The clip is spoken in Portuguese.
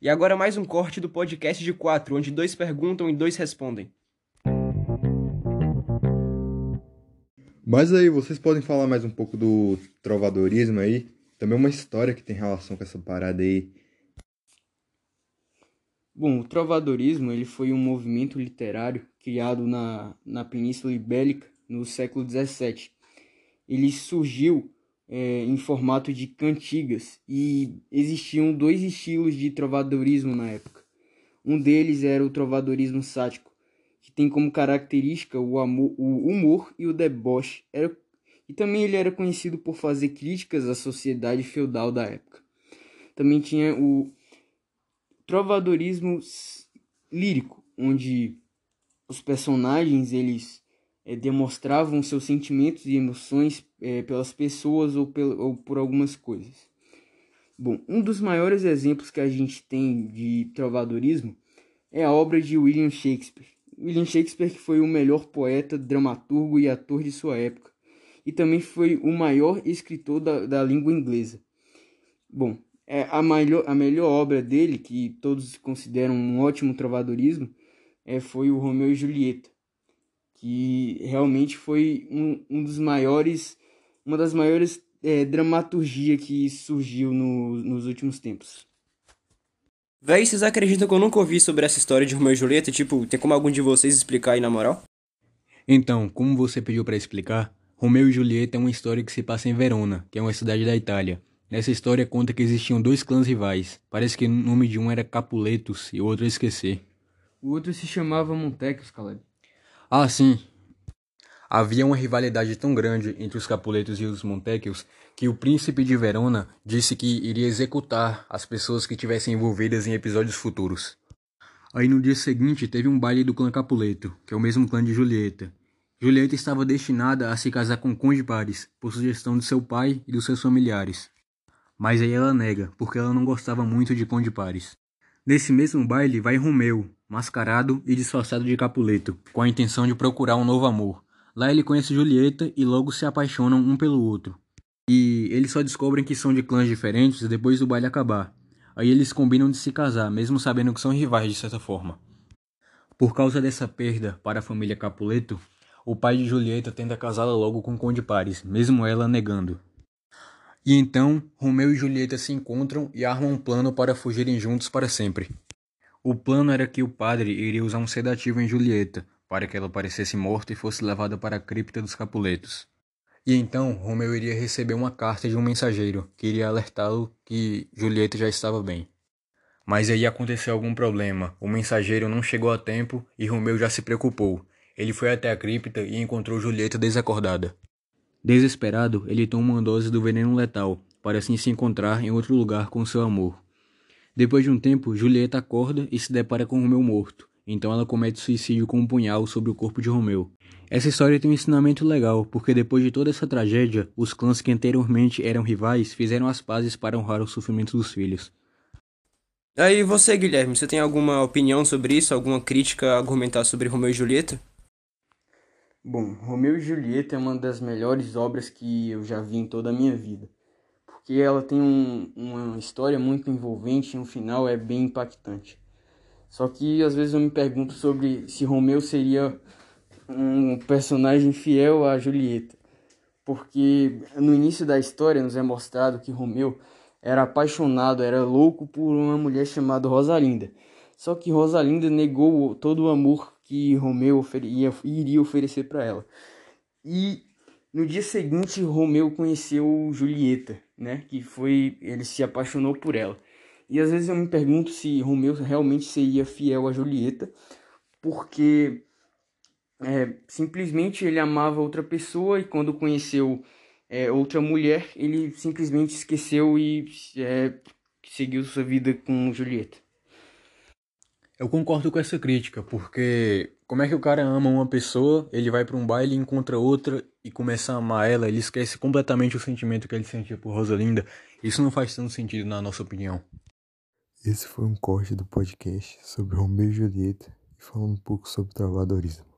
E agora mais um corte do podcast de quatro, onde dois perguntam e dois respondem. Mas aí, vocês podem falar mais um pouco do trovadorismo aí? Também uma história que tem relação com essa parada aí. Bom, o trovadorismo ele foi um movimento literário criado na, na Península Ibérica no século XVII. Ele surgiu é, em formato de cantigas e existiam dois estilos de trovadorismo na época. Um deles era o trovadorismo sático, que tem como característica o, amor, o humor e o deboche. Era, e também ele era conhecido por fazer críticas à sociedade feudal da época. Também tinha o trovadorismo lírico, onde os personagens eles é, demonstravam seus sentimentos e emoções é, pelas pessoas ou, pel ou por algumas coisas. Bom, um dos maiores exemplos que a gente tem de trovadorismo é a obra de William Shakespeare. William Shakespeare que foi o melhor poeta, dramaturgo e ator de sua época, e também foi o maior escritor da, da língua inglesa. Bom, é a, melhor, a melhor obra dele, que todos consideram um ótimo trovadorismo, é, foi o Romeu e Julieta que realmente foi um, um dos maiores, uma das maiores é, dramaturgia que surgiu no, nos últimos tempos. Véi, vocês acreditam que eu nunca ouvi sobre essa história de Romeu e Julieta? Tipo, tem como algum de vocês explicar aí na moral? Então, como você pediu para explicar, Romeu e Julieta é uma história que se passa em Verona, que é uma cidade da Itália. Nessa história conta que existiam dois clãs rivais. Parece que o nome de um era Capuletos e o outro eu esqueci. O outro se chamava Montecos, Caleb. Ah, sim. Havia uma rivalidade tão grande entre os Capuletos e os Montecchios que o príncipe de Verona disse que iria executar as pessoas que tivessem envolvidas em episódios futuros. Aí no dia seguinte teve um baile do clã Capuleto, que é o mesmo clã de Julieta. Julieta estava destinada a se casar com Conde Pares, por sugestão de seu pai e dos seus familiares. Mas aí ela nega, porque ela não gostava muito de Conde Pares. Nesse mesmo baile vai Romeu, mascarado e disfarçado de Capuleto, com a intenção de procurar um novo amor. Lá ele conhece Julieta e logo se apaixonam um pelo outro. E eles só descobrem que são de clãs diferentes depois do baile acabar. Aí eles combinam de se casar, mesmo sabendo que são rivais de certa forma. Por causa dessa perda para a família Capuleto, o pai de Julieta tenta casá-la logo com o Conde Pares, mesmo ela negando. E então, Romeu e Julieta se encontram e armam um plano para fugirem juntos para sempre. O plano era que o padre iria usar um sedativo em Julieta, para que ela parecesse morta e fosse levada para a cripta dos Capuletos. E então Romeu iria receber uma carta de um mensageiro que iria alertá-lo que Julieta já estava bem. Mas aí aconteceu algum problema. O mensageiro não chegou a tempo e Romeu já se preocupou. Ele foi até a cripta e encontrou Julieta desacordada. Desesperado, ele toma uma dose do veneno letal, para assim se encontrar em outro lugar com seu amor. Depois de um tempo, Julieta acorda e se depara com Romeu morto. Então ela comete suicídio com um punhal sobre o corpo de Romeu. Essa história tem um ensinamento legal, porque depois de toda essa tragédia, os clãs que anteriormente eram rivais fizeram as pazes para honrar o sofrimento dos filhos. Aí você, Guilherme, você tem alguma opinião sobre isso? Alguma crítica a argumentar sobre Romeu e Julieta? Bom, Romeu e Julieta é uma das melhores obras que eu já vi em toda a minha vida que ela tem um, uma história muito envolvente e um final é bem impactante. Só que às vezes eu me pergunto sobre se Romeu seria um personagem fiel a Julieta, porque no início da história nos é mostrado que Romeu era apaixonado, era louco por uma mulher chamada Rosalinda. Só que Rosalinda negou todo o amor que Romeu iria oferecer para ela. E no dia seguinte, Romeu conheceu Julieta né? Que foi ele se apaixonou por ela. E às vezes eu me pergunto se Romeu realmente seria fiel a Julieta, porque é, simplesmente ele amava outra pessoa e quando conheceu é, outra mulher, ele simplesmente esqueceu e é, seguiu sua vida com Julieta. Eu concordo com essa crítica, porque como é que o cara ama uma pessoa, ele vai para um baile encontra outra e começa a amar ela, ele esquece completamente o sentimento que ele sentia por Rosalinda. Isso não faz tanto sentido na nossa opinião. Esse foi um corte do podcast sobre Romeu e Julieta e falando um pouco sobre travadorismo.